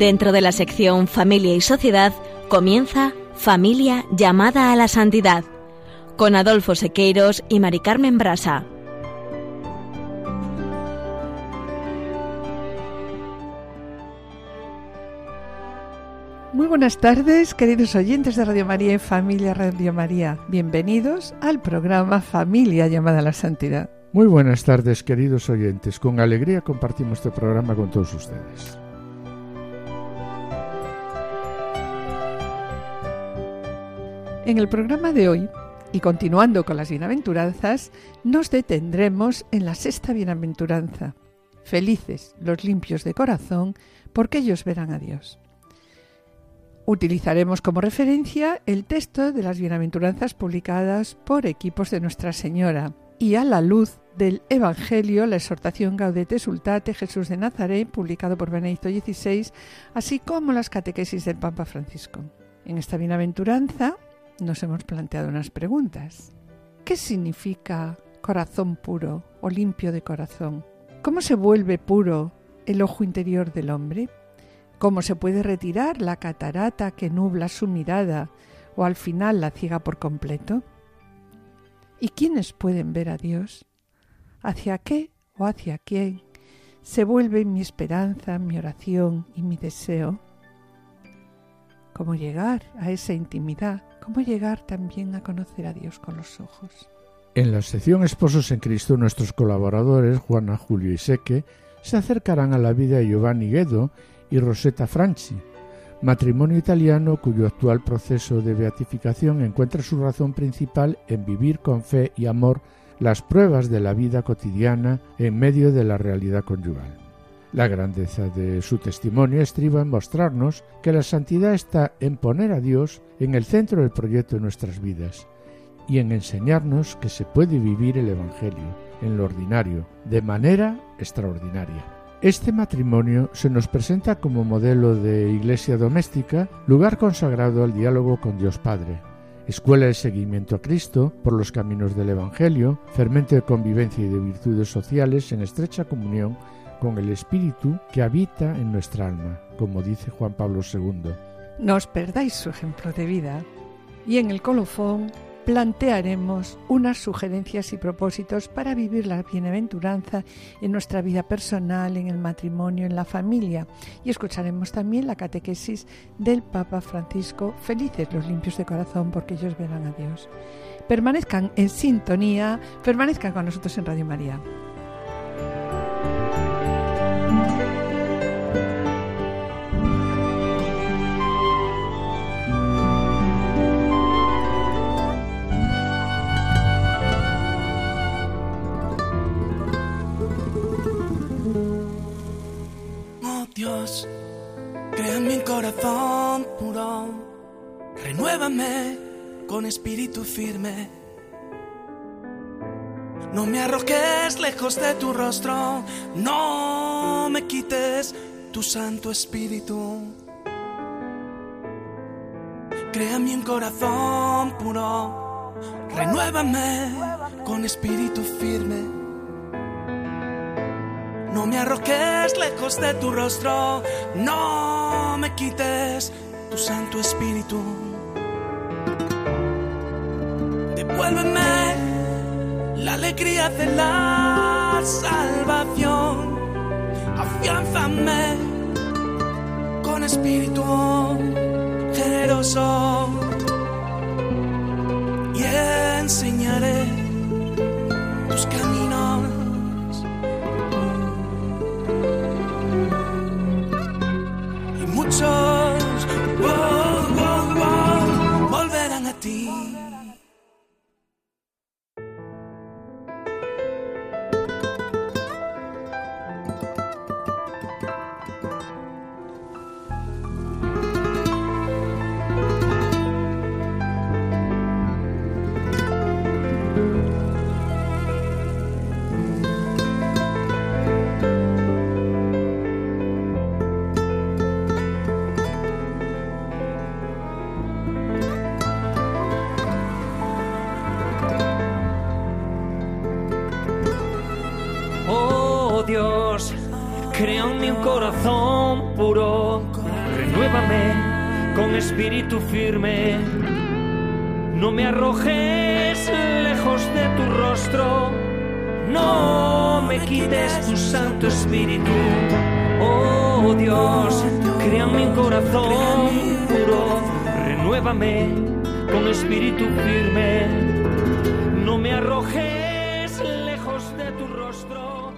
Dentro de la sección Familia y Sociedad comienza Familia llamada a la santidad con Adolfo Sequeiros y Mari Carmen Brasa. Muy buenas tardes, queridos oyentes de Radio María y Familia Radio María. Bienvenidos al programa Familia llamada a la Santidad. Muy buenas tardes, queridos oyentes. Con alegría compartimos este programa con todos ustedes. En el programa de hoy, y continuando con las bienaventuranzas, nos detendremos en la sexta bienaventuranza. Felices los limpios de corazón, porque ellos verán a Dios. Utilizaremos como referencia el texto de las bienaventuranzas publicadas por equipos de Nuestra Señora y a la luz del Evangelio, la exhortación Gaudete Sultate Jesús de Nazaret, publicado por Benedicto XVI, así como las catequesis del Papa Francisco. En esta bienaventuranza nos hemos planteado unas preguntas. ¿Qué significa corazón puro o limpio de corazón? ¿Cómo se vuelve puro el ojo interior del hombre? ¿Cómo se puede retirar la catarata que nubla su mirada o al final la ciega por completo? ¿Y quiénes pueden ver a Dios? ¿Hacia qué o hacia quién se vuelve mi esperanza, mi oración y mi deseo? ¿Cómo llegar a esa intimidad cómo llegar también a conocer a Dios con los ojos. En la sección Esposos en Cristo, nuestros colaboradores, Juana, Julio y Seque, se acercarán a la vida de Giovanni Guedo y Rosetta Franchi, matrimonio italiano cuyo actual proceso de beatificación encuentra su razón principal en vivir con fe y amor las pruebas de la vida cotidiana en medio de la realidad conyugal. La grandeza de su testimonio estriba en mostrarnos que la santidad está en poner a Dios en el centro del proyecto de nuestras vidas y en enseñarnos que se puede vivir el Evangelio en lo ordinario, de manera extraordinaria. Este matrimonio se nos presenta como modelo de iglesia doméstica, lugar consagrado al diálogo con Dios Padre, escuela de seguimiento a Cristo por los caminos del Evangelio, fermento de convivencia y de virtudes sociales en estrecha comunión con el Espíritu que habita en nuestra alma, como dice Juan Pablo II. No os perdáis su ejemplo de vida. Y en el colofón plantearemos unas sugerencias y propósitos para vivir la bienaventuranza en nuestra vida personal, en el matrimonio, en la familia. Y escucharemos también la catequesis del Papa Francisco, felices los limpios de corazón porque ellos verán a Dios. Permanezcan en sintonía, permanezcan con nosotros en Radio María. Con espíritu firme. No me arrojes lejos de tu rostro, no me quites tu santo espíritu. Crea mi corazón puro, renuévame con espíritu firme. No me arrojes lejos de tu rostro, no me quites tu Santo Espíritu. Devuélveme la alegría de la salvación, afianzame con espíritu generoso y enseñaré con espíritu firme. No me arrojes lejos de tu rostro, no me quites tu santo espíritu. Oh Dios, crea mi corazón puro, renuévame con espíritu firme. No me arrojes lejos de tu rostro,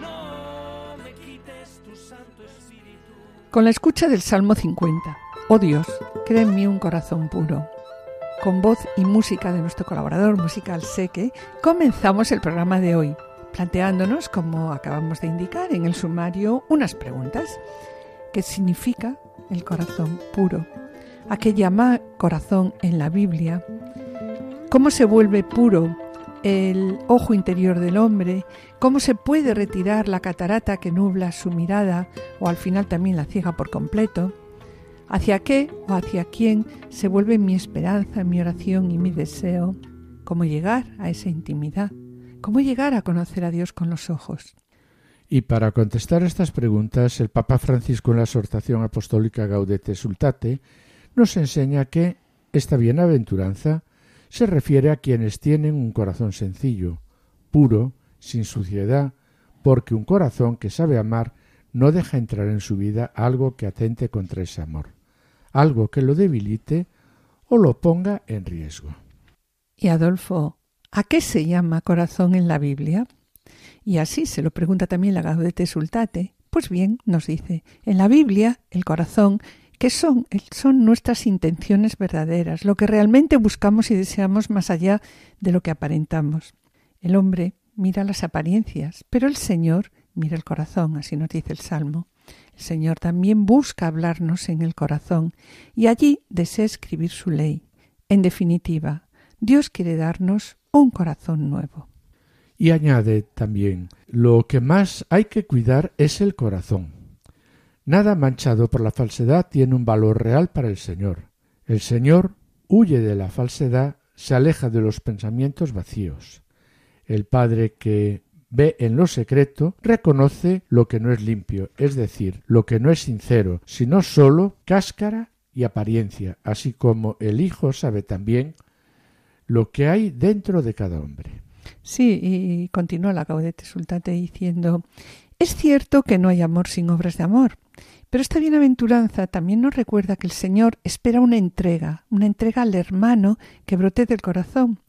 no me quites tu santo espíritu. Con la escucha del Salmo 50. Oh Dios, crea en mí un corazón puro. Con voz y música de nuestro colaborador musical Seque, comenzamos el programa de hoy, planteándonos, como acabamos de indicar en el sumario, unas preguntas. ¿Qué significa el corazón puro? ¿A qué llama corazón en la Biblia? ¿Cómo se vuelve puro el ojo interior del hombre? ¿Cómo se puede retirar la catarata que nubla su mirada o al final también la ciega por completo? ¿Hacia qué o hacia quién se vuelve mi esperanza, mi oración y mi deseo? ¿Cómo llegar a esa intimidad? ¿Cómo llegar a conocer a Dios con los ojos? Y para contestar estas preguntas, el Papa Francisco en la exhortación apostólica Gaudete Sultate nos enseña que esta bienaventuranza se refiere a quienes tienen un corazón sencillo, puro, sin suciedad, porque un corazón que sabe amar no deja entrar en su vida algo que atente contra ese amor algo que lo debilite o lo ponga en riesgo. Y Adolfo, ¿a qué se llama corazón en la Biblia? Y así se lo pregunta también la Gaudete Sultate. Pues bien, nos dice, en la Biblia el corazón, que son? Son nuestras intenciones verdaderas, lo que realmente buscamos y deseamos más allá de lo que aparentamos. El hombre mira las apariencias, pero el Señor mira el corazón, así nos dice el Salmo. El Señor también busca hablarnos en el corazón y allí desea escribir su ley. En definitiva, Dios quiere darnos un corazón nuevo. Y añade también, lo que más hay que cuidar es el corazón. Nada manchado por la falsedad tiene un valor real para el Señor. El Señor huye de la falsedad, se aleja de los pensamientos vacíos. El Padre que ve en lo secreto, reconoce lo que no es limpio, es decir, lo que no es sincero, sino sólo cáscara y apariencia, así como el Hijo sabe también lo que hay dentro de cada hombre. Sí, y continúa la Gaudete Sultate diciendo es cierto que no hay amor sin obras de amor, pero esta bienaventuranza también nos recuerda que el Señor espera una entrega, una entrega al hermano que brote del corazón,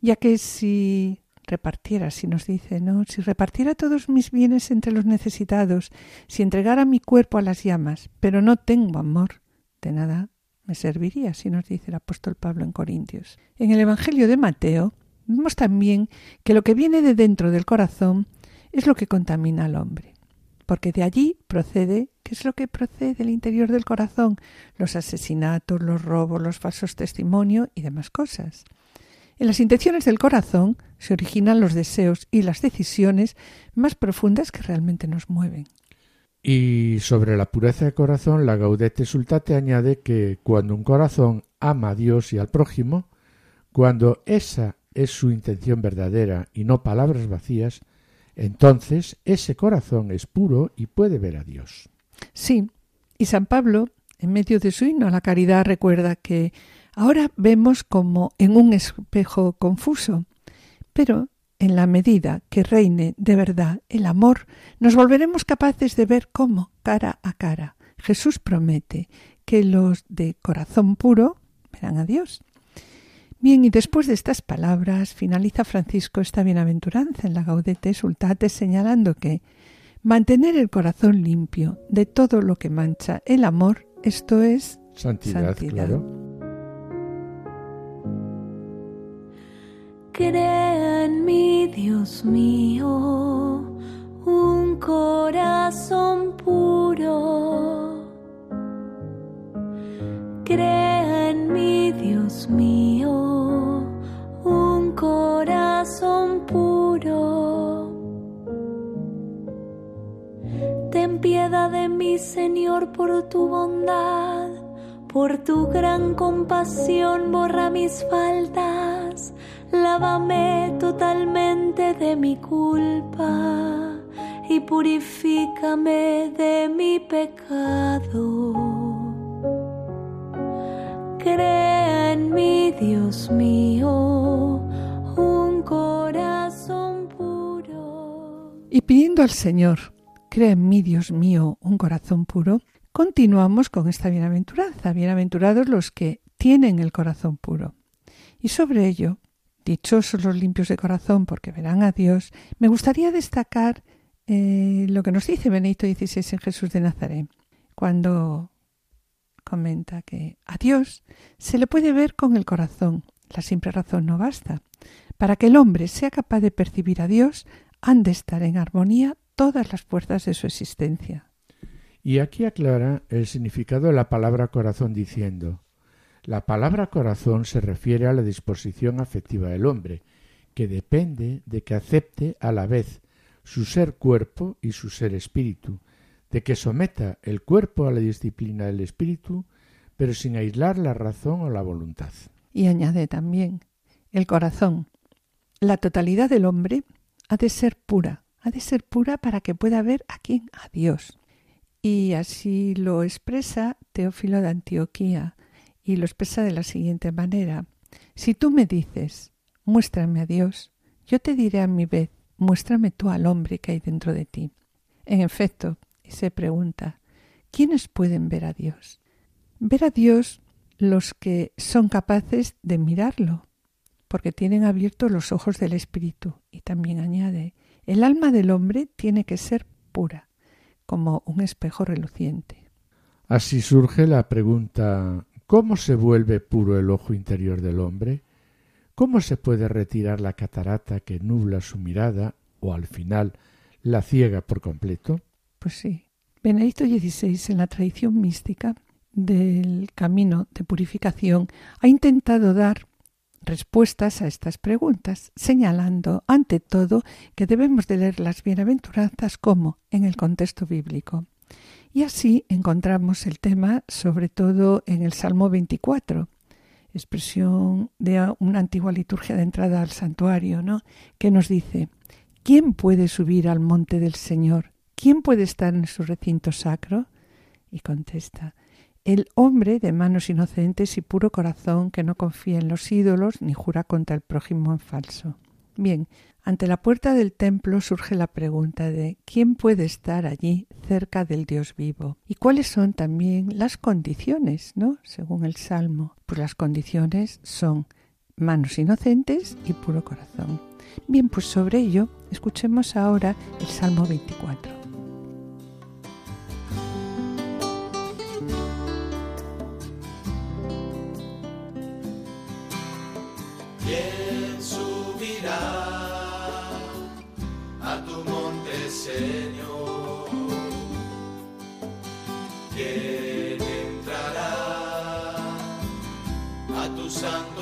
ya que si repartiera, si nos dice, ¿no? Si repartiera todos mis bienes entre los necesitados, si entregara mi cuerpo a las llamas, pero no tengo amor, de nada me serviría, si nos dice el apóstol Pablo en Corintios. En el Evangelio de Mateo vemos también que lo que viene de dentro del corazón es lo que contamina al hombre, porque de allí procede, ¿qué es lo que procede del interior del corazón? Los asesinatos, los robos, los falsos testimonios y demás cosas. En las intenciones del corazón se originan los deseos y las decisiones más profundas que realmente nos mueven. Y sobre la pureza de corazón, la Gaudete Sultate añade que cuando un corazón ama a Dios y al prójimo, cuando esa es su intención verdadera y no palabras vacías, entonces ese corazón es puro y puede ver a Dios. Sí, y San Pablo, en medio de su himno a la caridad, recuerda que Ahora vemos como en un espejo confuso, pero en la medida que reine de verdad el amor, nos volveremos capaces de ver cómo, cara a cara. Jesús promete que los de corazón puro verán a Dios. Bien, y después de estas palabras finaliza Francisco esta bienaventuranza en la Gaudete Sultate señalando que mantener el corazón limpio de todo lo que mancha el amor, esto es santidad. Claro. Crea en mí, Dios mío, un corazón puro. Crea mí, Dios mío, un corazón puro. Ten piedad de mí, Señor, por tu bondad, por tu gran compasión, borra mis faltas lávame totalmente de mi culpa y purifícame de mi pecado. Crea en mí, Dios mío, un corazón puro. Y pidiendo al Señor, crea en mí, Dios mío, un corazón puro, continuamos con esta bienaventuranza. Bienaventurados los que tienen el corazón puro. Y sobre ello, dichosos los limpios de corazón porque verán a Dios, me gustaría destacar eh, lo que nos dice Benedicto XVI en Jesús de Nazaret, cuando comenta que a Dios se le puede ver con el corazón. La simple razón no basta. Para que el hombre sea capaz de percibir a Dios, han de estar en armonía todas las fuerzas de su existencia. Y aquí aclara el significado de la palabra corazón diciendo la palabra corazón se refiere a la disposición afectiva del hombre, que depende de que acepte a la vez su ser cuerpo y su ser espíritu, de que someta el cuerpo a la disciplina del espíritu, pero sin aislar la razón o la voluntad. Y añade también, el corazón, la totalidad del hombre, ha de ser pura, ha de ser pura para que pueda ver a quién, a Dios. Y así lo expresa Teófilo de Antioquía, y lo expresa de la siguiente manera. Si tú me dices, muéstrame a Dios, yo te diré a mi vez, muéstrame tú al hombre que hay dentro de ti. En efecto, se pregunta, ¿quiénes pueden ver a Dios? Ver a Dios los que son capaces de mirarlo, porque tienen abiertos los ojos del Espíritu. Y también añade, el alma del hombre tiene que ser pura, como un espejo reluciente. Así surge la pregunta ¿Cómo se vuelve puro el ojo interior del hombre? ¿Cómo se puede retirar la catarata que nubla su mirada o al final la ciega por completo? Pues sí. Benedicto XVI en la tradición mística del camino de purificación ha intentado dar respuestas a estas preguntas, señalando ante todo que debemos de leer las bienaventuranzas como en el contexto bíblico. Y así encontramos el tema sobre todo en el Salmo 24, expresión de una antigua liturgia de entrada al santuario, ¿no? que nos dice, ¿quién puede subir al monte del Señor? ¿Quién puede estar en su recinto sacro? Y contesta, el hombre de manos inocentes y puro corazón que no confía en los ídolos ni jura contra el prójimo en falso. Bien, ante la puerta del templo surge la pregunta de ¿quién puede estar allí cerca del Dios vivo? ¿Y cuáles son también las condiciones, ¿no? Según el Salmo. Pues las condiciones son manos inocentes y puro corazón. Bien, pues sobre ello escuchemos ahora el Salmo 24. Señor. ¿Quién entrará a tu santo?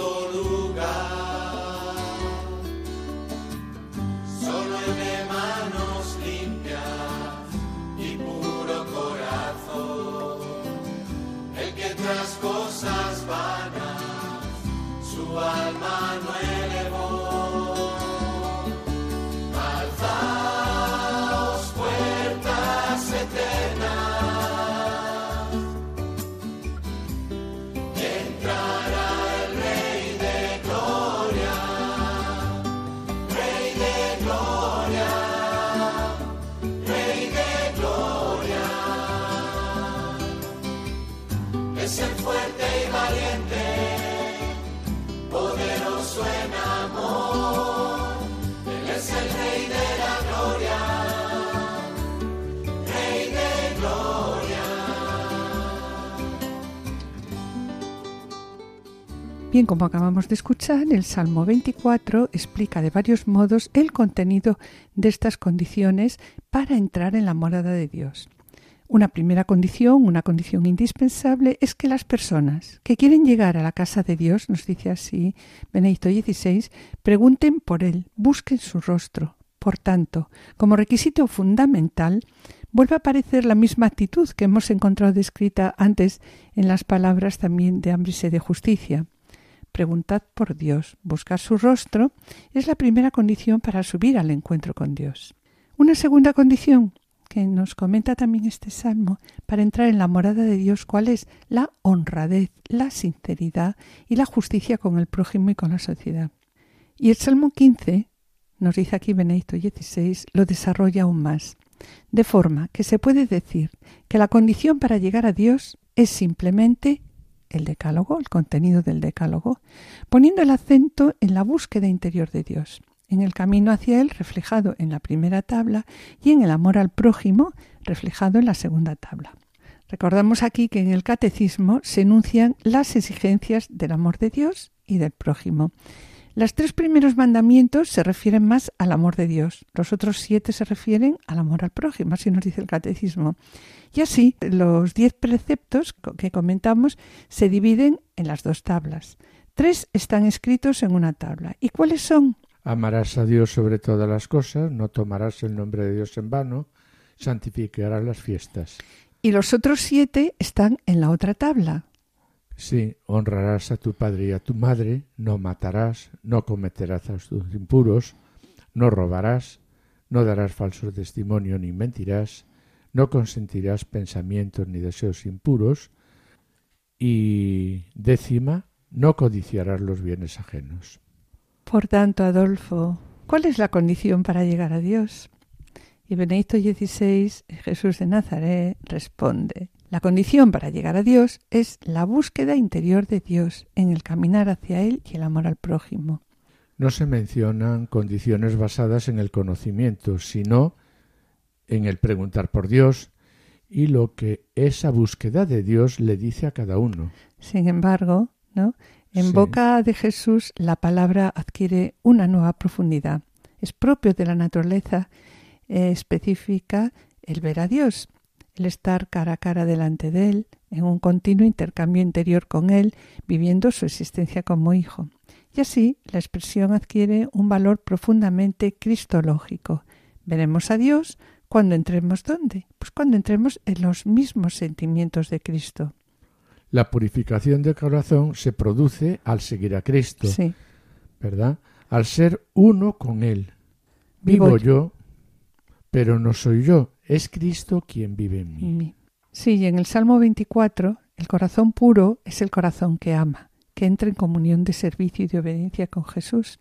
Bien, como acabamos de escuchar, el Salmo 24 explica de varios modos el contenido de estas condiciones para entrar en la morada de Dios. Una primera condición, una condición indispensable, es que las personas que quieren llegar a la casa de Dios, nos dice así Benedicto XVI, pregunten por Él, busquen su rostro. Por tanto, como requisito fundamental, vuelve a aparecer la misma actitud que hemos encontrado descrita antes en las palabras también de hambre de justicia preguntad por Dios, buscar su rostro, es la primera condición para subir al encuentro con Dios. Una segunda condición, que nos comenta también este salmo para entrar en la morada de Dios, cuál es la honradez, la sinceridad y la justicia con el prójimo y con la sociedad. Y el Salmo 15, nos dice aquí Benedicto XVI, lo desarrolla aún más, de forma que se puede decir que la condición para llegar a Dios es simplemente el decálogo, el contenido del decálogo, poniendo el acento en la búsqueda interior de Dios, en el camino hacia Él reflejado en la primera tabla y en el amor al prójimo reflejado en la segunda tabla. Recordamos aquí que en el catecismo se enuncian las exigencias del amor de Dios y del prójimo. Los tres primeros mandamientos se refieren más al amor de Dios, los otros siete se refieren al amor al prójimo, así nos dice el catecismo. Y así, los diez preceptos que comentamos se dividen en las dos tablas. Tres están escritos en una tabla. ¿Y cuáles son? Amarás a Dios sobre todas las cosas, no tomarás el nombre de Dios en vano, santificarás las fiestas. Y los otros siete están en la otra tabla. Sí, honrarás a tu padre y a tu madre, no matarás, no cometerás actos impuros, no robarás, no darás falso testimonio ni mentirás, no consentirás pensamientos ni deseos impuros, y décima, no codiciarás los bienes ajenos. Por tanto, Adolfo, ¿cuál es la condición para llegar a Dios? Y Benedicto XVI, Jesús de Nazaret, responde, la condición para llegar a Dios es la búsqueda interior de Dios en el caminar hacia Él y el amor al prójimo. No se mencionan condiciones basadas en el conocimiento, sino en el preguntar por Dios y lo que esa búsqueda de Dios le dice a cada uno. Sin embargo, ¿no? En boca de Jesús la palabra adquiere una nueva profundidad. Es propio de la naturaleza eh, específica el ver a Dios, el estar cara a cara delante de Él, en un continuo intercambio interior con Él, viviendo su existencia como hijo. Y así la expresión adquiere un valor profundamente cristológico. Veremos a Dios cuando entremos dónde? Pues cuando entremos en los mismos sentimientos de Cristo. La purificación del corazón se produce al seguir a Cristo, Sí. ¿verdad? Al ser uno con Él. Vivo Vivo yo, pero no soy yo, es Cristo quien vive en mí. Sí, y en el Salmo 24, el corazón puro es el corazón que ama, que entra en comunión de servicio y de obediencia con Jesús.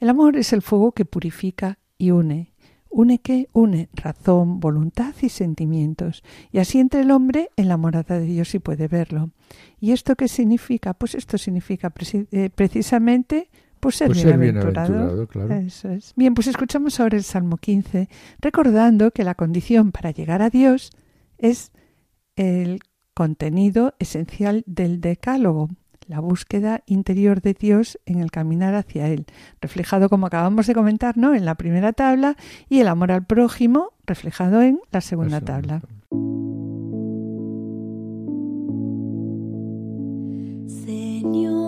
El amor es el fuego que purifica y une. ¿Une qué? Une razón, voluntad y sentimientos. Y así entra el hombre en la morada de Dios y puede verlo. ¿Y esto qué significa? Pues esto significa eh, precisamente pues ser Pues ser bienaventurado. bienaventurado, claro. Eso es. Bien, pues escuchamos ahora el Salmo 15, recordando que la condición para llegar a Dios es el contenido esencial del decálogo, la búsqueda interior de Dios en el caminar hacia Él, reflejado como acabamos de comentar, ¿no? En la primera tabla y el amor al prójimo reflejado en la segunda Eso, tabla. Señor,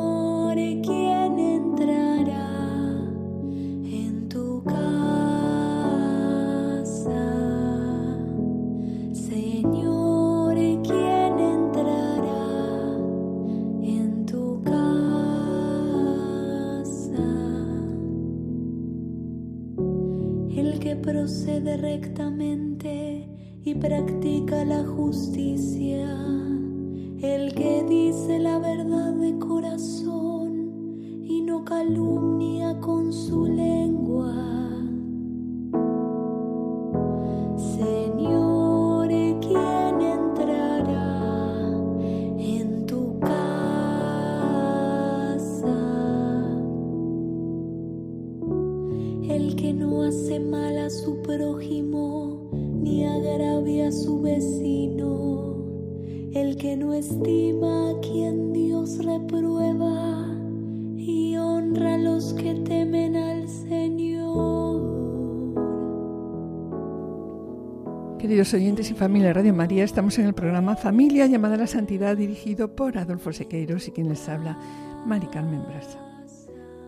practica la justicia, Queridos oyentes y familia de Radio María, estamos en el programa Familia llamada a la Santidad dirigido por Adolfo Sequeiros y quien les habla, Mari Carmen Brasa.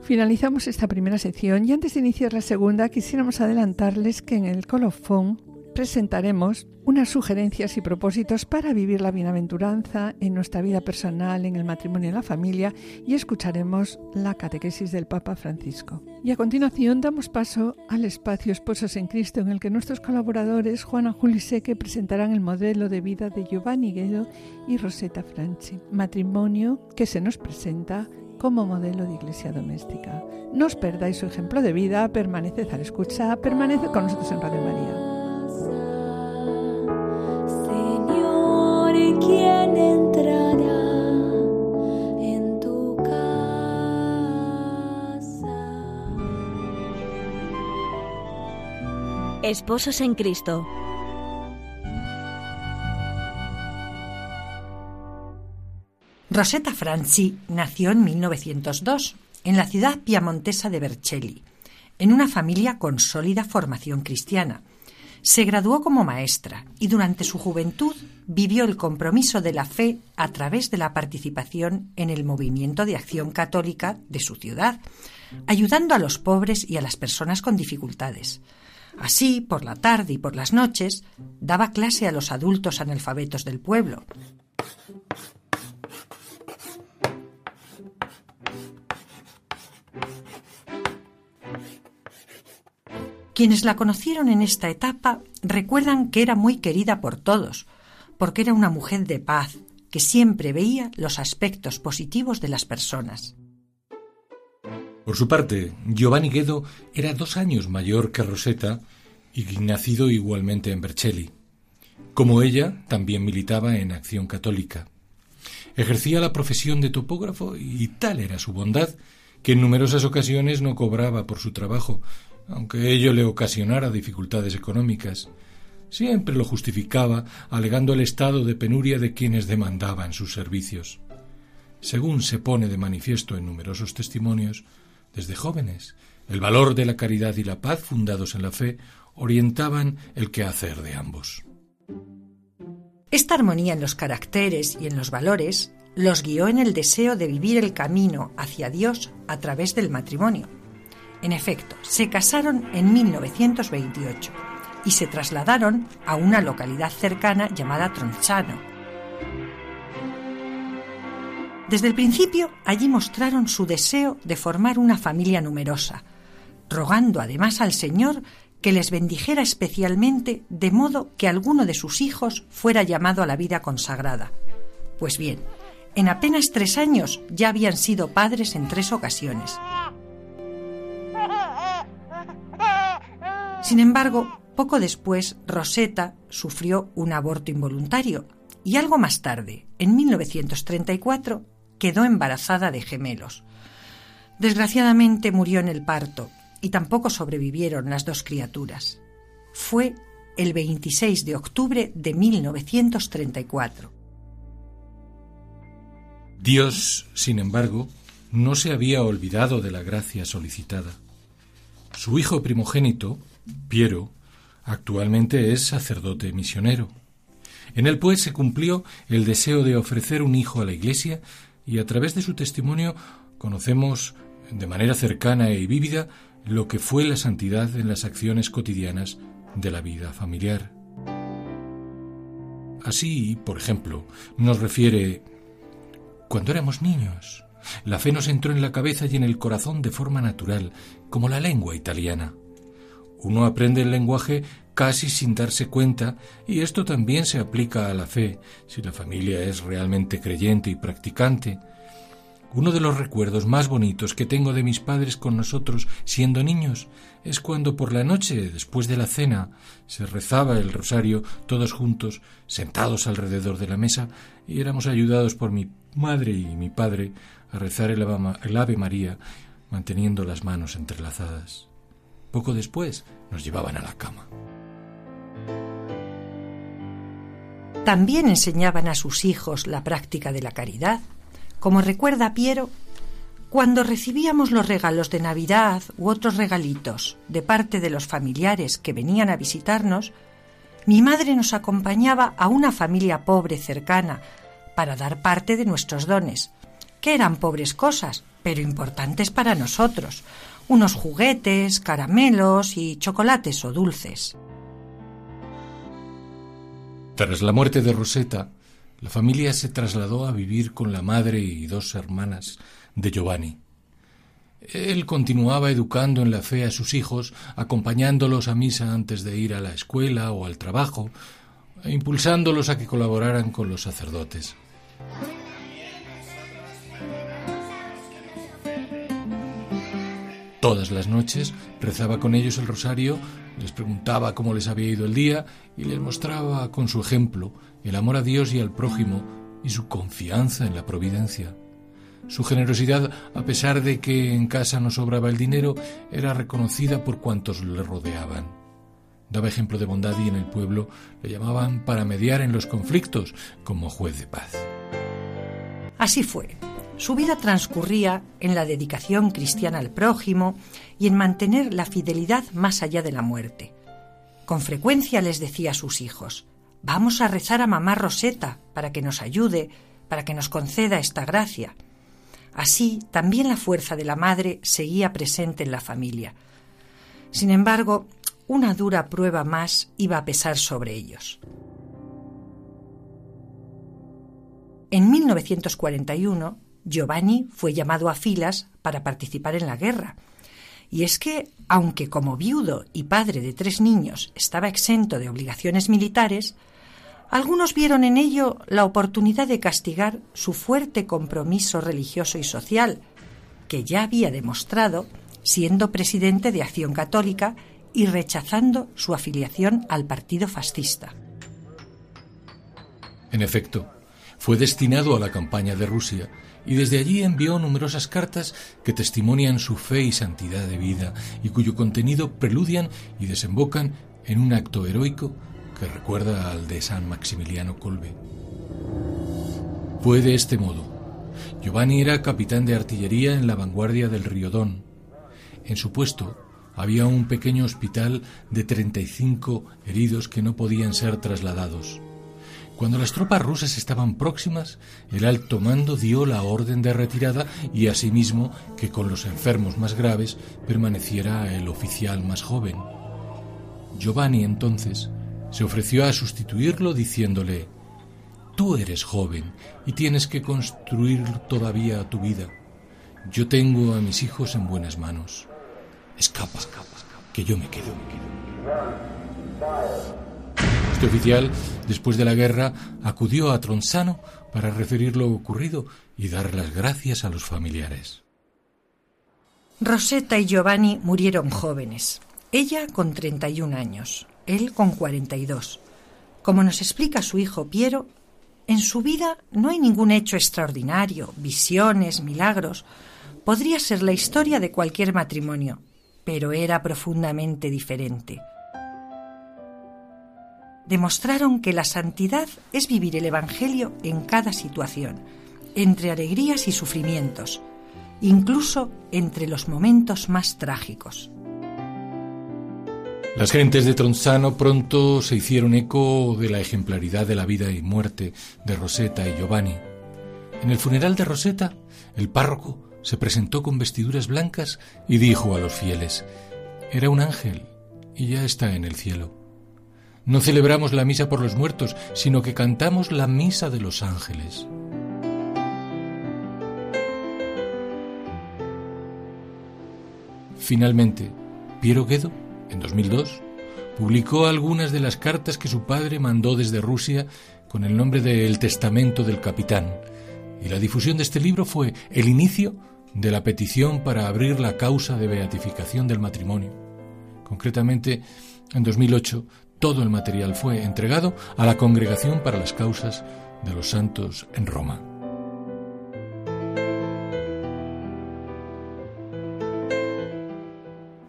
Finalizamos esta primera sección y antes de iniciar la segunda quisiéramos adelantarles que en el colofón presentaremos unas sugerencias y propósitos para vivir la bienaventuranza en nuestra vida personal, en el matrimonio y la familia y escucharemos la catequesis del Papa Francisco. Y a continuación damos paso al espacio Esposos en Cristo en el que nuestros colaboradores Juana Juli Seque presentarán el modelo de vida de Giovanni Guedo y Rosetta Franchi, matrimonio que se nos presenta como modelo de iglesia doméstica. No os perdáis su ejemplo de vida, permaneced al escuchar, permaneced con nosotros en Radio María. Esposos en Cristo. Rosetta Franci nació en 1902 en la ciudad piamontesa de Vercelli, en una familia con sólida formación cristiana se graduó como maestra y durante su juventud vivió el compromiso de la fe a través de la participación en el movimiento de acción católica de su ciudad, ayudando a los pobres y a las personas con dificultades. Así, por la tarde y por las noches, daba clase a los adultos analfabetos del pueblo. Quienes la conocieron en esta etapa recuerdan que era muy querida por todos, porque era una mujer de paz, que siempre veía los aspectos positivos de las personas. Por su parte, Giovanni Guedo era dos años mayor que Rosetta y nacido igualmente en Vercelli. Como ella, también militaba en Acción Católica. Ejercía la profesión de topógrafo y tal era su bondad que en numerosas ocasiones no cobraba por su trabajo, aunque ello le ocasionara dificultades económicas. Siempre lo justificaba alegando el estado de penuria de quienes demandaban sus servicios. Según se pone de manifiesto en numerosos testimonios, desde jóvenes, el valor de la caridad y la paz fundados en la fe orientaban el quehacer de ambos. Esta armonía en los caracteres y en los valores los guió en el deseo de vivir el camino hacia Dios a través del matrimonio en efecto, se casaron en 1928 y se trasladaron a una localidad cercana llamada Tronchano. Desde el principio, allí mostraron su deseo de formar una familia numerosa, rogando además al Señor que les bendijera especialmente de modo que alguno de sus hijos fuera llamado a la vida consagrada. Pues bien, en apenas tres años ya habían sido padres en tres ocasiones. Sin embargo, poco después, Rosetta sufrió un aborto involuntario y algo más tarde, en 1934, quedó embarazada de gemelos. Desgraciadamente murió en el parto y tampoco sobrevivieron las dos criaturas. Fue el 26 de octubre de 1934. Dios, sin embargo, no se había olvidado de la gracia solicitada. Su hijo primogénito, Piero, actualmente es sacerdote misionero. En él, pues, se cumplió el deseo de ofrecer un hijo a la Iglesia y a través de su testimonio conocemos de manera cercana y vívida lo que fue la santidad en las acciones cotidianas de la vida familiar. Así, por ejemplo, nos refiere, cuando éramos niños, la fe nos entró en la cabeza y en el corazón de forma natural, como la lengua italiana. Uno aprende el lenguaje casi sin darse cuenta y esto también se aplica a la fe, si la familia es realmente creyente y practicante. Uno de los recuerdos más bonitos que tengo de mis padres con nosotros siendo niños es cuando por la noche, después de la cena, se rezaba el rosario todos juntos, sentados alrededor de la mesa, y éramos ayudados por mi madre y mi padre a rezar el Ave María, manteniendo las manos entrelazadas. Poco después nos llevaban a la cama. También enseñaban a sus hijos la práctica de la caridad. Como recuerda Piero, cuando recibíamos los regalos de Navidad u otros regalitos de parte de los familiares que venían a visitarnos, mi madre nos acompañaba a una familia pobre cercana para dar parte de nuestros dones, que eran pobres cosas, pero importantes para nosotros, unos juguetes, caramelos y chocolates o dulces. Tras la muerte de Rosetta, la familia se trasladó a vivir con la madre y dos hermanas de Giovanni. Él continuaba educando en la fe a sus hijos, acompañándolos a misa antes de ir a la escuela o al trabajo, e impulsándolos a que colaboraran con los sacerdotes. Todas las noches rezaba con ellos el rosario, les preguntaba cómo les había ido el día y les mostraba con su ejemplo el amor a Dios y al prójimo y su confianza en la providencia. Su generosidad, a pesar de que en casa no sobraba el dinero, era reconocida por cuantos le rodeaban. Daba ejemplo de bondad y en el pueblo le llamaban para mediar en los conflictos como juez de paz. Así fue. Su vida transcurría en la dedicación cristiana al prójimo y en mantener la fidelidad más allá de la muerte. Con frecuencia les decía a sus hijos, vamos a rezar a mamá Roseta para que nos ayude, para que nos conceda esta gracia. Así, también la fuerza de la madre seguía presente en la familia. Sin embargo, una dura prueba más iba a pesar sobre ellos. En 1941, Giovanni fue llamado a filas para participar en la guerra. Y es que, aunque como viudo y padre de tres niños estaba exento de obligaciones militares, algunos vieron en ello la oportunidad de castigar su fuerte compromiso religioso y social, que ya había demostrado siendo presidente de Acción Católica y rechazando su afiliación al partido fascista. En efecto, fue destinado a la campaña de Rusia y desde allí envió numerosas cartas que testimonian su fe y santidad de vida y cuyo contenido preludian y desembocan en un acto heroico que recuerda al de San Maximiliano Kolbe. Fue de este modo. Giovanni era capitán de artillería en la vanguardia del río Don. En su puesto había un pequeño hospital de 35 heridos que no podían ser trasladados. Cuando las tropas rusas estaban próximas, el alto mando dio la orden de retirada y asimismo que con los enfermos más graves permaneciera el oficial más joven. Giovanni entonces se ofreció a sustituirlo diciéndole, Tú eres joven y tienes que construir todavía tu vida. Yo tengo a mis hijos en buenas manos. Escapa, que yo me quedo. Este oficial, después de la guerra, acudió a Tronzano para referir lo ocurrido y dar las gracias a los familiares. Rosetta y Giovanni murieron jóvenes. Ella con 31 años, él con 42. Como nos explica su hijo Piero, en su vida no hay ningún hecho extraordinario, visiones, milagros. Podría ser la historia de cualquier matrimonio, pero era profundamente diferente demostraron que la santidad es vivir el Evangelio en cada situación, entre alegrías y sufrimientos, incluso entre los momentos más trágicos. Las gentes de Tronzano pronto se hicieron eco de la ejemplaridad de la vida y muerte de Rosetta y Giovanni. En el funeral de Rosetta, el párroco se presentó con vestiduras blancas y dijo a los fieles, era un ángel y ya está en el cielo. No celebramos la misa por los muertos, sino que cantamos la misa de los ángeles. Finalmente, Piero Guedo, en 2002, publicó algunas de las cartas que su padre mandó desde Rusia con el nombre de El Testamento del Capitán, y la difusión de este libro fue el inicio de la petición para abrir la causa de beatificación del matrimonio. Concretamente, en 2008 todo el material fue entregado a la Congregación para las Causas de los Santos en Roma.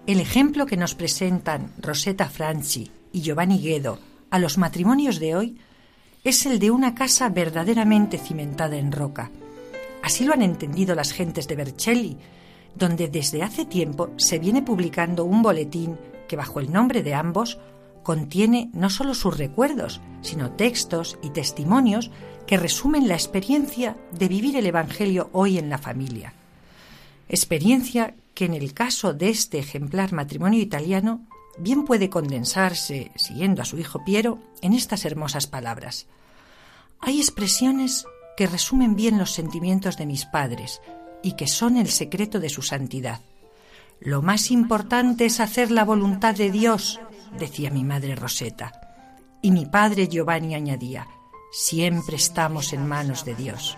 El ejemplo que nos presentan Rosetta Franchi y Giovanni Guedo a los matrimonios de hoy es el de una casa verdaderamente cimentada en roca. Así lo han entendido las gentes de Vercelli, donde desde hace tiempo se viene publicando un boletín que bajo el nombre de ambos contiene no solo sus recuerdos, sino textos y testimonios que resumen la experiencia de vivir el Evangelio hoy en la familia. Experiencia que en el caso de este ejemplar matrimonio italiano bien puede condensarse, siguiendo a su hijo Piero, en estas hermosas palabras. Hay expresiones que resumen bien los sentimientos de mis padres y que son el secreto de su santidad. Lo más importante es hacer la voluntad de Dios, decía mi madre Roseta. Y mi padre Giovanni añadía, siempre estamos en manos de Dios.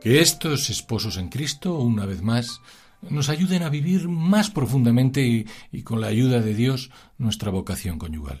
Que estos esposos en Cristo, una vez más, nos ayuden a vivir más profundamente y, y con la ayuda de Dios nuestra vocación conyugal.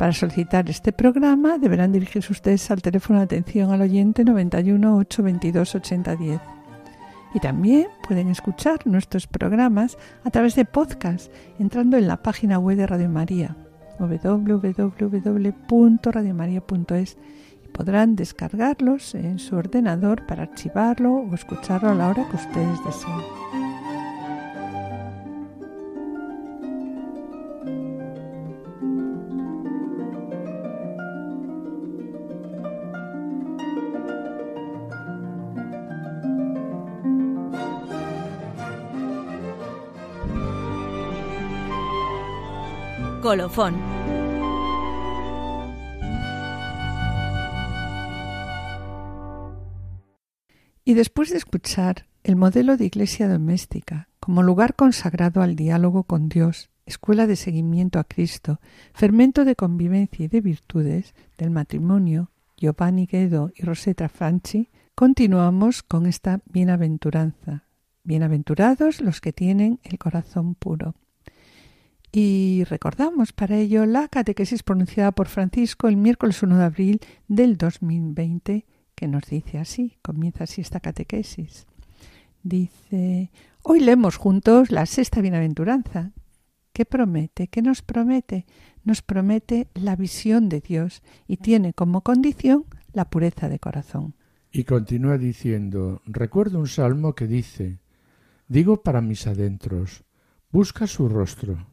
Para solicitar este programa deberán dirigirse ustedes al teléfono de atención al oyente 91 822 8010. Y también pueden escuchar nuestros programas a través de podcast entrando en la página web de Radio María www.radiomaria.es y podrán descargarlos en su ordenador para archivarlo o escucharlo a la hora que ustedes deseen. Y después de escuchar el modelo de iglesia doméstica como lugar consagrado al diálogo con Dios, escuela de seguimiento a Cristo, fermento de convivencia y de virtudes del matrimonio, Giovanni Guedo y Rosetta Franchi, continuamos con esta bienaventuranza. Bienaventurados los que tienen el corazón puro. Y recordamos para ello la catequesis pronunciada por Francisco el miércoles 1 de abril del 2020, que nos dice así, comienza así esta catequesis. Dice, hoy leemos juntos la sexta bienaventuranza. ¿Qué promete? ¿Qué nos promete? Nos promete la visión de Dios y tiene como condición la pureza de corazón. Y continúa diciendo, recuerdo un salmo que dice, digo para mis adentros, busca su rostro.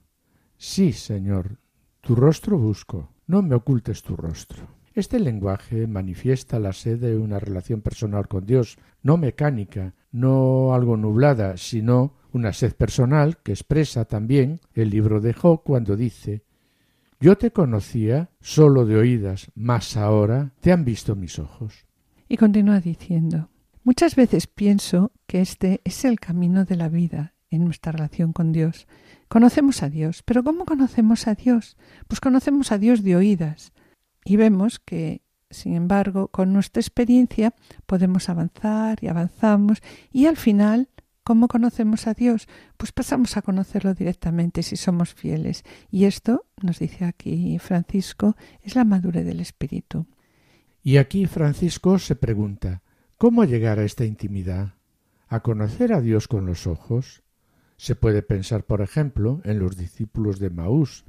Sí, Señor, tu rostro busco, no me ocultes tu rostro. Este lenguaje manifiesta la sed de una relación personal con Dios, no mecánica, no algo nublada, sino una sed personal que expresa también el libro de Job cuando dice Yo te conocía solo de oídas, mas ahora te han visto mis ojos. Y continúa diciendo Muchas veces pienso que este es el camino de la vida en nuestra relación con Dios. Conocemos a Dios, pero ¿cómo conocemos a Dios? Pues conocemos a Dios de oídas y vemos que, sin embargo, con nuestra experiencia podemos avanzar y avanzamos y al final, ¿cómo conocemos a Dios? Pues pasamos a conocerlo directamente si somos fieles. Y esto, nos dice aquí Francisco, es la madurez del Espíritu. Y aquí Francisco se pregunta, ¿cómo llegar a esta intimidad? ¿A conocer a Dios con los ojos? Se puede pensar, por ejemplo, en los discípulos de Maús,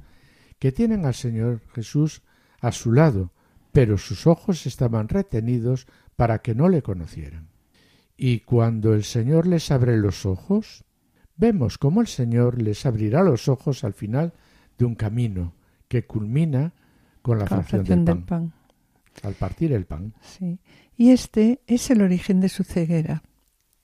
que tienen al Señor Jesús a su lado, pero sus ojos estaban retenidos para que no le conocieran. Y cuando el Señor les abre los ojos, vemos cómo el Señor les abrirá los ojos al final de un camino que culmina con la fracción, del, pan, del pan. Al partir el pan. Sí. Y este es el origen de su ceguera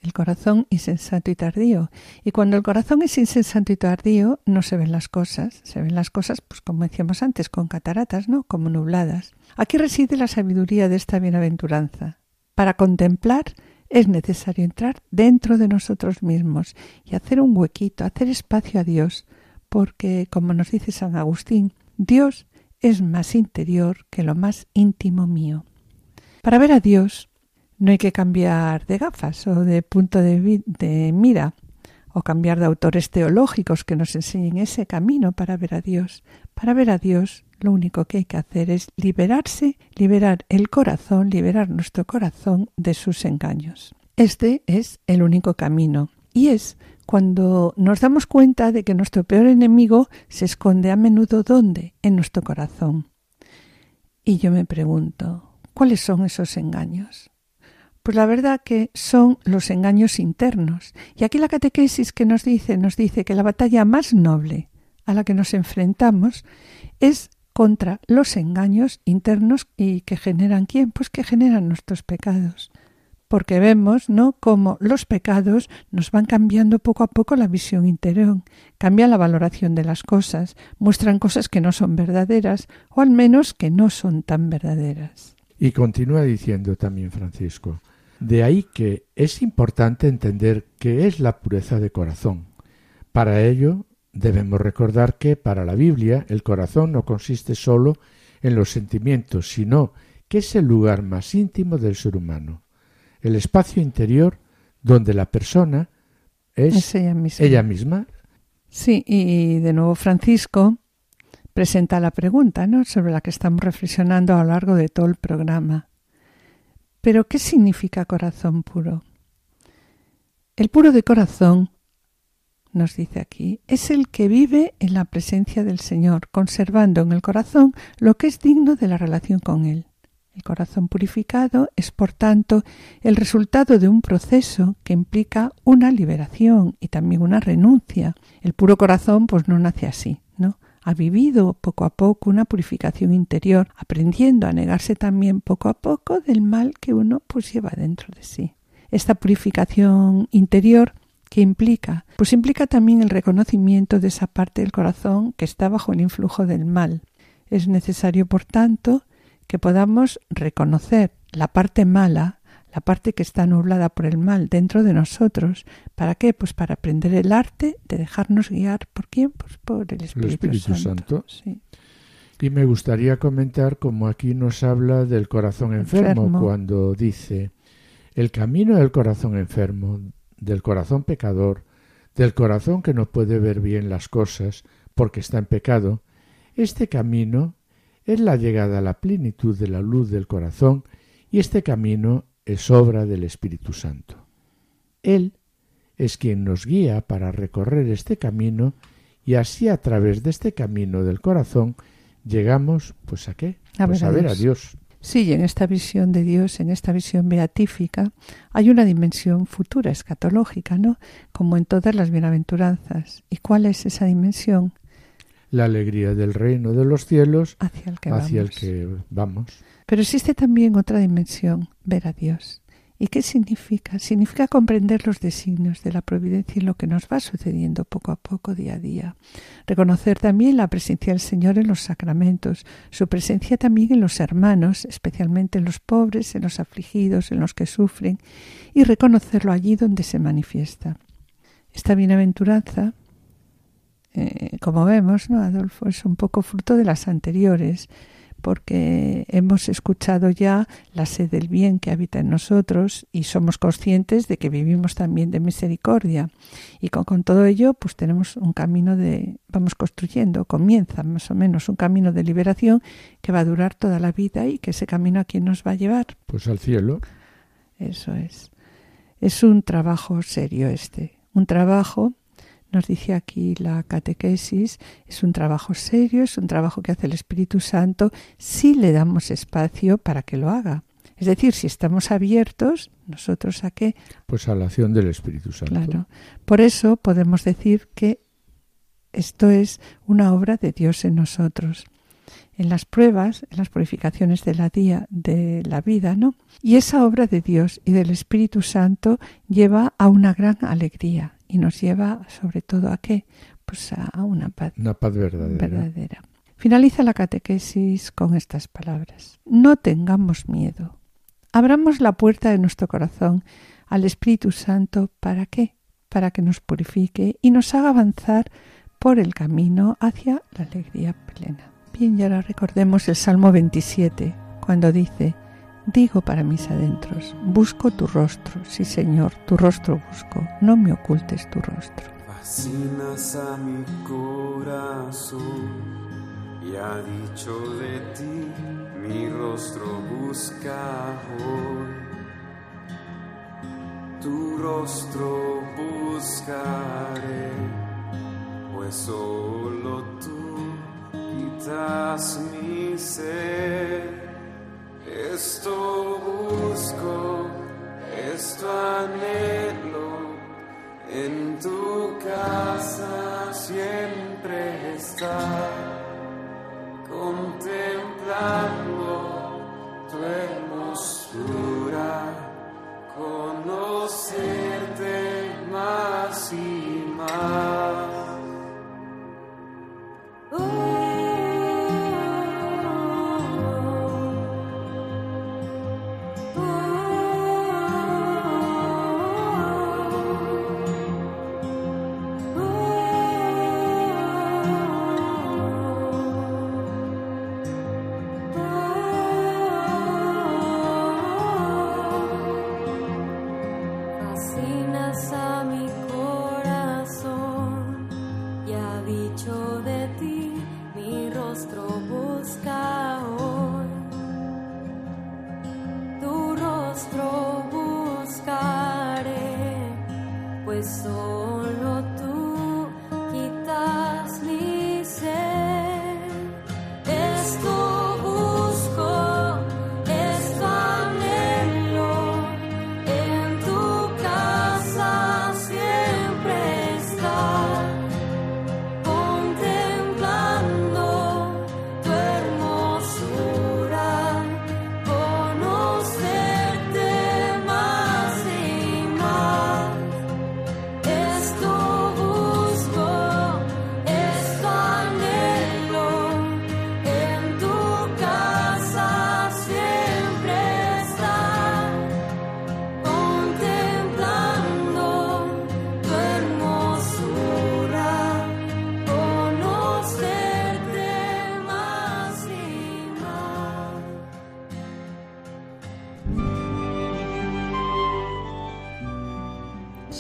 el corazón insensato y tardío. Y cuando el corazón es insensato y tardío, no se ven las cosas. Se ven las cosas, pues como decíamos antes, con cataratas, ¿no? Como nubladas. Aquí reside la sabiduría de esta bienaventuranza. Para contemplar es necesario entrar dentro de nosotros mismos y hacer un huequito, hacer espacio a Dios, porque, como nos dice San Agustín, Dios es más interior que lo más íntimo mío. Para ver a Dios no hay que cambiar de gafas o de punto de, de mira o cambiar de autores teológicos que nos enseñen ese camino para ver a Dios. Para ver a Dios lo único que hay que hacer es liberarse, liberar el corazón, liberar nuestro corazón de sus engaños. Este es el único camino y es cuando nos damos cuenta de que nuestro peor enemigo se esconde a menudo ¿dónde? En nuestro corazón. Y yo me pregunto, ¿cuáles son esos engaños? Pues la verdad que son los engaños internos. Y aquí la catequesis que nos dice, nos dice que la batalla más noble a la que nos enfrentamos es contra los engaños internos y que generan quién? Pues que generan nuestros pecados porque vemos, ¿no?, cómo los pecados nos van cambiando poco a poco la visión interior, cambian la valoración de las cosas, muestran cosas que no son verdaderas o al menos que no son tan verdaderas. Y continúa diciendo también Francisco, de ahí que es importante entender qué es la pureza de corazón. Para ello debemos recordar que para la Biblia el corazón no consiste solo en los sentimientos, sino que es el lugar más íntimo del ser humano el espacio interior donde la persona es, ella, misma. Sí, y de nuevo Francisco presenta la pregunta ¿no? sobre la que estamos reflexionando a lo largo de todo el programa. Pero, ¿qué significa corazón puro? El puro de corazón, nos dice aquí, es el que vive en la presencia del Señor, conservando en el corazón lo que es digno de la relación con Él. El corazón purificado es, por tanto, el resultado de un proceso que implica una liberación y también una renuncia. El puro corazón, pues no nace así, ¿no? Ha vivido poco a poco una purificación interior, aprendiendo a negarse también poco a poco del mal que uno pues lleva dentro de sí. Esta purificación interior ¿Qué implica? Pues implica también el reconocimiento de esa parte del corazón que está bajo el influjo del mal. Es necesario, por tanto, que podamos reconocer la parte mala, la parte que está nublada por el mal dentro de nosotros. ¿Para qué? Pues para aprender el arte de dejarnos guiar. ¿Por quién? Pues por el Espíritu, Santo. Y me gustaría comentar como aquí nos habla del corazón enfermo, cuando dice el camino del corazón enfermo, del corazón pecador, del corazón que no puede ver bien las cosas porque está en pecado, este camino es la llegada a la plenitud de la luz del corazón y este camino es obra del Espíritu Santo. Él es quien nos guía para recorrer este camino y así a través de este camino del corazón llegamos pues a qué? A, pues ver, a, ver a Dios. Sí, en esta visión de Dios, en esta visión beatífica, hay una dimensión futura, escatológica, ¿no? Como en todas las bienaventuranzas. ¿Y cuál es esa dimensión? la alegría del reino de los cielos hacia el que, hacia vamos. El que vamos. Pero existe también otra dimensión, ver a Dios. ¿Y qué significa? Significa comprender los designios de la providencia y lo que nos va sucediendo poco a poco, día a día. Reconocer también la presencia del Señor en los sacramentos, su presencia también en los hermanos, especialmente en los pobres, en los afligidos, en los que sufren, y reconocerlo allí donde se manifiesta. Esta bienaventuranza eh, como vemos, ¿no, Adolfo? Es un poco fruto de las anteriores, porque hemos escuchado ya la sed del bien que habita en nosotros y somos conscientes de que vivimos también de misericordia. Y con, con todo ello, pues tenemos un camino de, vamos construyendo, comienza más o menos un camino de liberación que va a durar toda la vida y que ese camino a quién nos va a llevar. Pues al cielo. Eso es. Es un trabajo serio este, un trabajo nos dice aquí la catequesis, es un trabajo serio, es un trabajo que hace el Espíritu Santo si le damos espacio para que lo haga. Es decir, si estamos abiertos, nosotros a qué? Pues a la acción del Espíritu Santo. Claro. Por eso podemos decir que esto es una obra de Dios en nosotros. En las pruebas, en las purificaciones de la día de la vida, ¿no? Y esa obra de Dios y del Espíritu Santo lleva a una gran alegría, y nos lleva sobre todo a qué? Pues a una paz, una paz verdadera. verdadera. Finaliza la catequesis con estas palabras. No tengamos miedo. Abramos la puerta de nuestro corazón al Espíritu Santo. ¿Para qué? Para que nos purifique y nos haga avanzar por el camino hacia la alegría plena. Bien, y ahora recordemos el Salmo 27, cuando dice, digo para mis adentros, busco tu rostro, sí Señor, tu rostro busco, no me ocultes tu rostro. Fascinas a mi corazón y ha dicho de ti, mi rostro busca. Tu rostro buscaré, pues solo tú quitas mi sed. Esto busco, esto anhelo, en tu casa siempre estar, contemplando tu hermosura, conocerte más y más. Fascinas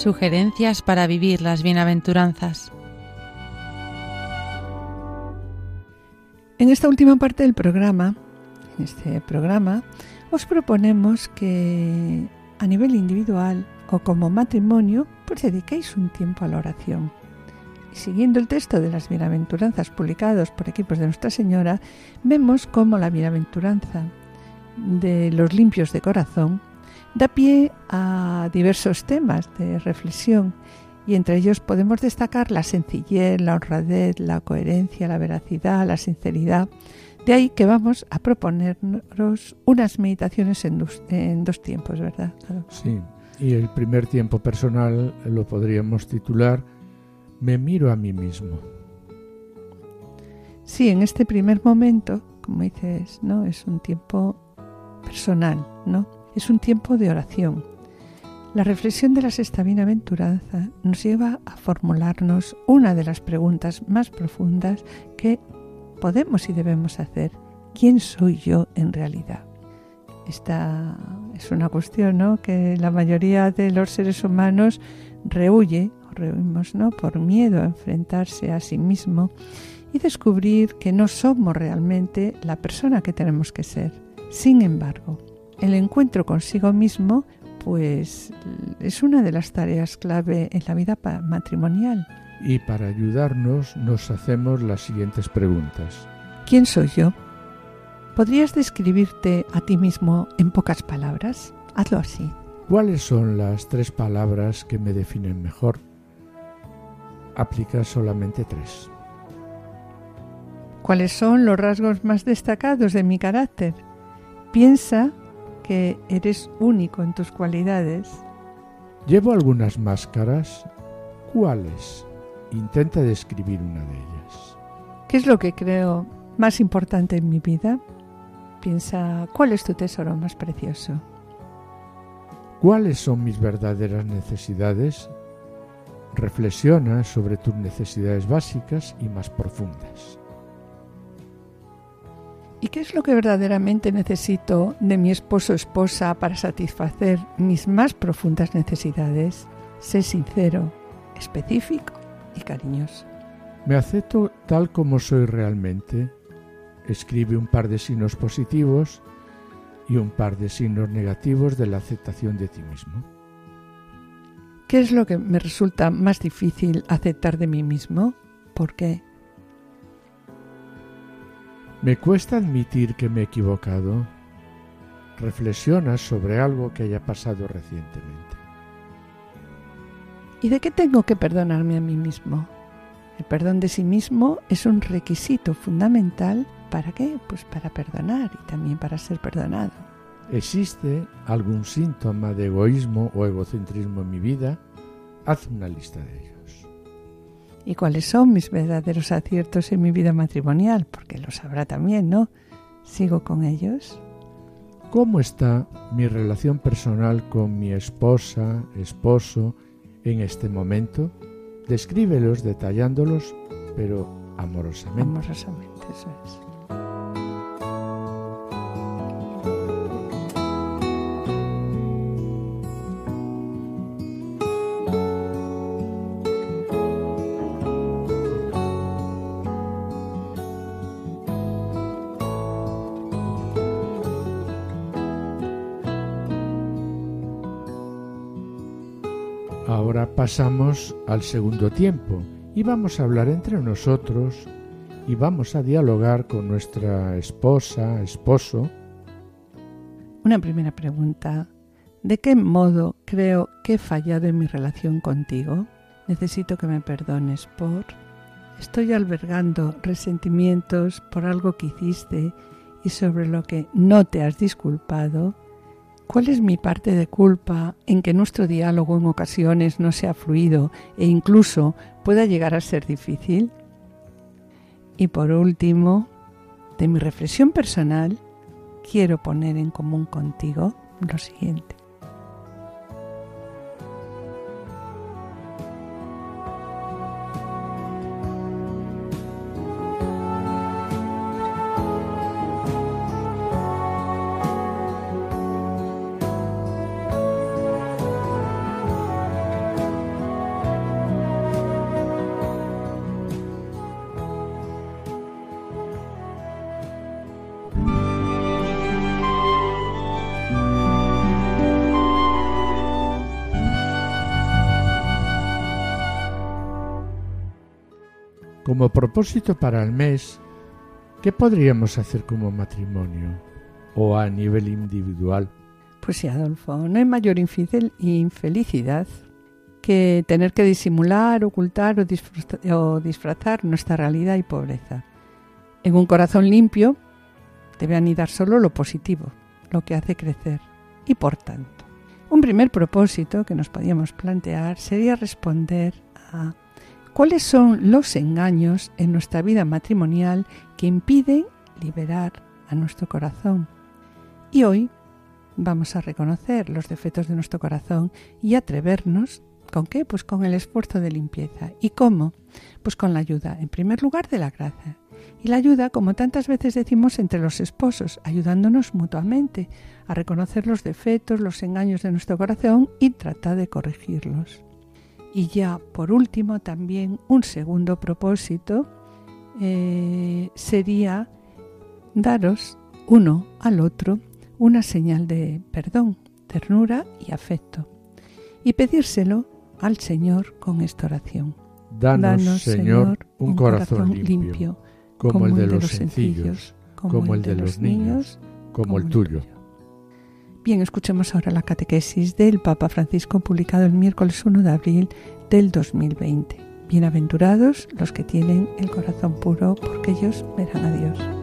Sugerencias para vivir las bienaventuranzas. En esta última parte del programa, en este programa, os proponemos que a nivel individual o como matrimonio, pues dediquéis un tiempo a la oración. Y siguiendo el texto de las bienaventuranzas publicados por equipos de Nuestra Señora, vemos cómo la bienaventuranza de los limpios de corazón da pie a diversos temas de reflexión y entre ellos podemos destacar la sencillez, la honradez, la coherencia, la veracidad, la sinceridad. De ahí que vamos a proponernos unas meditaciones en dos, en dos tiempos, ¿verdad? Claro. Sí, y el primer tiempo personal lo podríamos titular Me miro a mí mismo. Sí, en este primer momento, como dices, ¿no? Es un tiempo personal, ¿no? Es un tiempo de oración. La reflexión de la sexta bienaventuranza nos lleva a formularnos una de las preguntas más profundas que podemos y debemos hacer. ¿Quién soy yo en realidad? Esta es una cuestión que la mayoría de los seres humanos rehuye, rehuimos, ¿no? por miedo a enfrentarse a sí mismo y descubrir que no somos realmente la persona que tenemos que ser. Sin embargo, el encuentro consigo mismo pues es una de las tareas clave en la vida matrimonial. Y para ayudarnos nos hacemos las siguientes preguntas. ¿Quién soy yo? ¿Podrías describirte a ti mismo en pocas palabras? Hazlo así. ¿Cuáles son las tres palabras que me definen mejor? Aplica solamente tres. ¿Cuáles son los rasgos más destacados de mi carácter? Piensa que eres único en tus cualidades. Llevo algunas máscaras. ¿Cuáles? Intenta describir una de ellas. ¿Qué es lo que creo más importante en mi vida? Piensa, ¿cuál es tu tesoro más precioso? ¿Cuáles son mis verdaderas necesidades? Reflexiona sobre tus necesidades básicas y más profundas. ¿Y qué es lo que verdaderamente necesito de mi esposo o esposa para satisfacer mis más profundas necesidades? Sé sincero, específico y cariñoso. Me acepto tal como soy realmente. Escribe un par de signos positivos y un par de signos negativos de la aceptación de ti mismo. ¿Qué es lo que me resulta más difícil aceptar de mí mismo? ¿Por qué? Me cuesta admitir que me he equivocado. Reflexionas sobre algo que haya pasado recientemente. ¿Y de qué tengo que perdonarme a mí mismo? El perdón de sí mismo es un requisito fundamental ¿para qué? Pues para perdonar y también para ser perdonado. ¿Existe algún síntoma de egoísmo o egocentrismo en mi vida? Haz una lista de ellos. ¿Y cuáles son mis verdaderos aciertos en mi vida matrimonial? Porque lo sabrá también, ¿no? ¿Sigo con ellos? ¿Cómo está mi relación personal con mi esposa, esposo en este momento? Descríbelos detallándolos, pero amorosamente. Amorosamente, eso es. Ahora pasamos al segundo tiempo y vamos a hablar entre nosotros y vamos a dialogar con nuestra esposa, esposo. Una primera pregunta. ¿De qué modo creo que he fallado en mi relación contigo? Necesito que me perdones por... Estoy albergando resentimientos por algo que hiciste y sobre lo que no te has disculpado. ¿Cuál es mi parte de culpa en que nuestro diálogo en ocasiones no sea fluido e incluso pueda llegar a ser difícil? Y por último, de mi reflexión personal, quiero poner en común contigo lo siguiente. Propósito para el mes, ¿qué podríamos hacer como matrimonio o a nivel individual? Pues sí, Adolfo, no hay mayor infelicidad que tener que disimular, ocultar o disfrazar nuestra realidad y pobreza. En un corazón limpio debe anidar solo lo positivo, lo que hace crecer. Y por tanto, un primer propósito que nos podíamos plantear sería responder a ¿Cuáles son los engaños en nuestra vida matrimonial que impiden liberar a nuestro corazón? Y hoy vamos a reconocer los defectos de nuestro corazón y atrevernos ¿Con qué? Pues con el esfuerzo de limpieza. ¿Y cómo? Pues con la ayuda, en primer lugar, de la gracia. Y la ayuda, como tantas veces decimos, entre los esposos, ayudándonos mutuamente a reconocer los defectos, los engaños de nuestro corazón y tratar de corregirlos. Y ya por último también un segundo propósito eh, sería daros uno al otro una señal de perdón, ternura y afecto y pedírselo al Señor con esta oración. Danos, Señor, un, corazón, limpio, como, el de los sencillos, como el de los niños, como el tuyo. Bien, escuchemos ahora la catequesis del Papa Francisco publicado el miércoles 1 de abril del 2020. Bienaventurados los que tienen el corazón puro, porque ellos verán a Dios.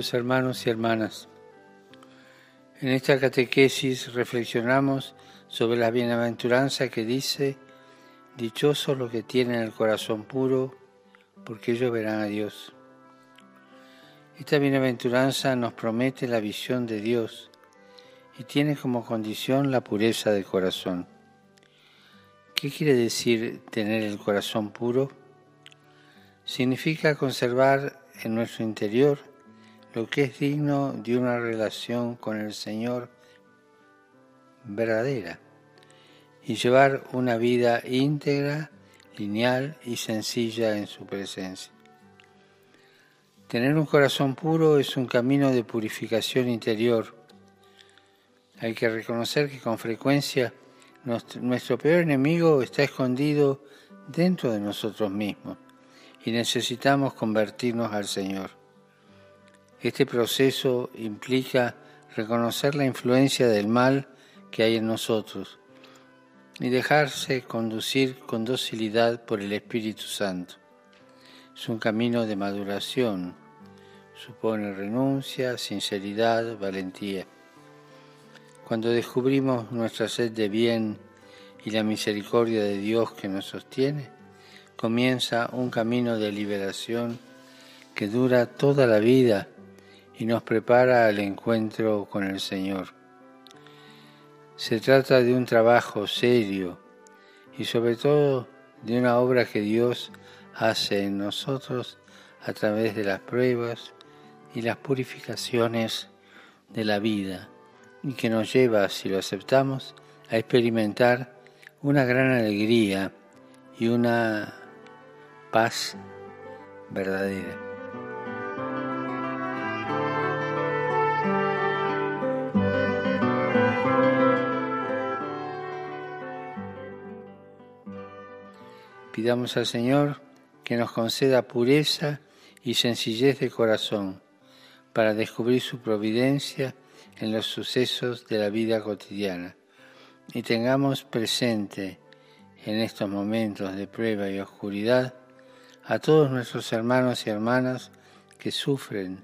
Hermanos y hermanas, en esta catequesis reflexionamos sobre la bienaventuranza que dice, Dichosos los que tienen el corazón puro, porque ellos verán a Dios. Esta bienaventuranza nos promete la visión de Dios y tiene como condición la pureza del corazón. ¿Qué quiere decir tener el corazón puro? Significa conservar en nuestro interior lo que es digno de una relación con el Señor verdadera y llevar una vida íntegra, lineal y sencilla en su presencia. Tener un corazón puro es un camino de purificación interior. Hay que reconocer que con frecuencia nuestro peor enemigo está escondido dentro de nosotros mismos y necesitamos convertirnos al Señor. Este proceso implica reconocer la influencia del mal que hay en nosotros y dejarse conducir con docilidad por el Espíritu Santo. Es un camino de maduración, supone renuncia, sinceridad, valentía. Cuando descubrimos nuestra sed de bien y la misericordia de Dios que nos sostiene, comienza un camino de liberación que dura toda la vida y nos prepara al encuentro con el Señor. Se trata de un trabajo serio y sobre todo de una obra que Dios hace en nosotros a través de las pruebas y las purificaciones de la vida y que nos lleva, si lo aceptamos, a experimentar una gran alegría y una paz verdadera. Pidamos al Señor que nos conceda pureza y sencillez de corazón para descubrir su providencia en los sucesos de la vida cotidiana y tengamos presente en estos momentos de prueba y oscuridad a todos nuestros hermanos y hermanas que sufren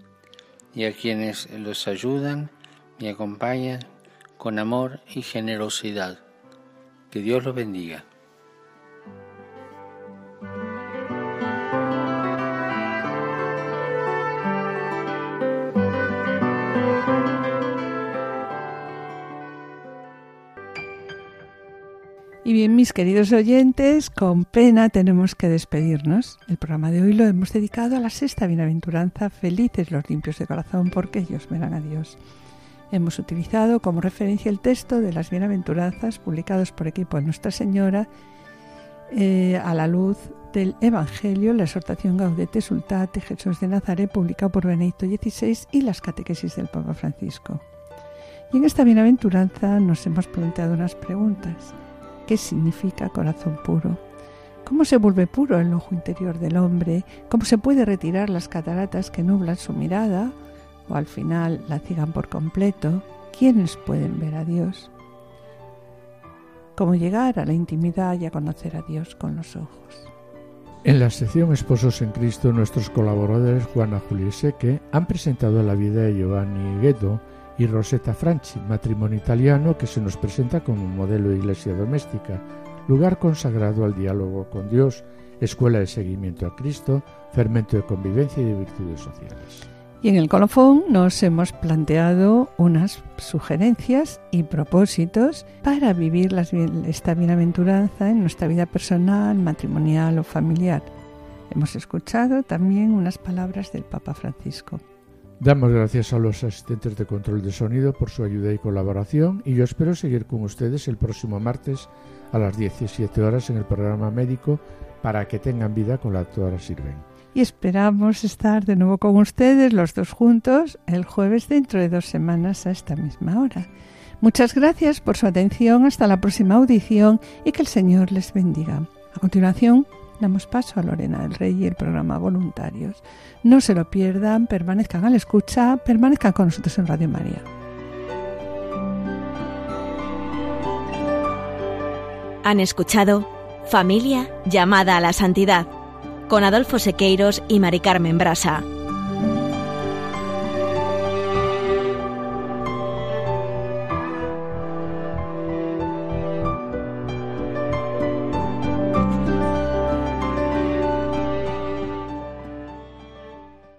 y a quienes los ayudan y acompañan con amor y generosidad. Que Dios los bendiga. Mis queridos oyentes, con pena tenemos que despedirnos. El programa de hoy lo hemos dedicado a la sexta bienaventuranza, felices los limpios de corazón, porque ellos verán a Dios. Hemos utilizado como referencia el texto de las bienaventuranzas publicados por equipo de Nuestra Señora eh, a la luz del Evangelio, la exhortación Gaudete Sultate Jesús de Nazaret, publicado por Benedicto XVI y las catequesis del Papa Francisco. Y en esta bienaventuranza nos hemos planteado unas preguntas. ¿Qué significa corazón puro? ¿Cómo se vuelve puro el ojo interior del hombre? ¿Cómo se puede retirar las cataratas que nublan su mirada o al final la cigan por completo? ¿Quiénes pueden ver a Dios? ¿Cómo llegar a la intimidad y a conocer a Dios con los ojos? En la sección Esposos en Cristo, nuestros colaboradores Juana Julia Seque han presentado la vida de Giovanni Guedo, y Rosetta Franchi, matrimonio italiano que se nos presenta como un modelo de iglesia doméstica, lugar consagrado al diálogo con Dios, escuela de seguimiento a Cristo, fermento de convivencia y de virtudes sociales. Y en el colofón nos hemos planteado unas sugerencias y propósitos para vivir esta bienaventuranza en nuestra vida personal, matrimonial o familiar. Hemos escuchado también unas palabras del Papa Francisco. Damos gracias a los asistentes de control de sonido por su ayuda y colaboración y yo espero seguir con ustedes el próximo martes a las 17 horas en el programa médico para que tengan vida con la doctora Sirven. Y esperamos estar de nuevo con ustedes los dos juntos el jueves dentro de dos semanas a esta misma hora. Muchas gracias por su atención, hasta la próxima audición y que el Señor les bendiga. A continuación, damos paso a Lorena del Rey y el programa Voluntarios. No se lo pierdan, permanezcan a la escucha, permanezcan con nosotros en Radio María. Han escuchado Familia llamada a la santidad con Adolfo Sequeiros y Mari Carmen Brasa.